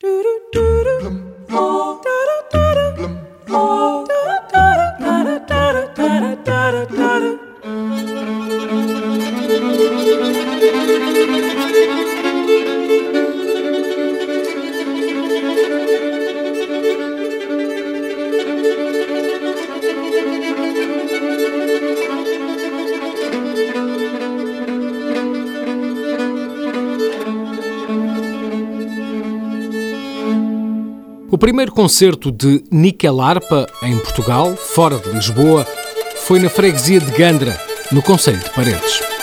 da da da da O primeiro concerto de Nickel Harpa em Portugal, fora de Lisboa, foi na freguesia de Gandra, no Conselho de Paredes.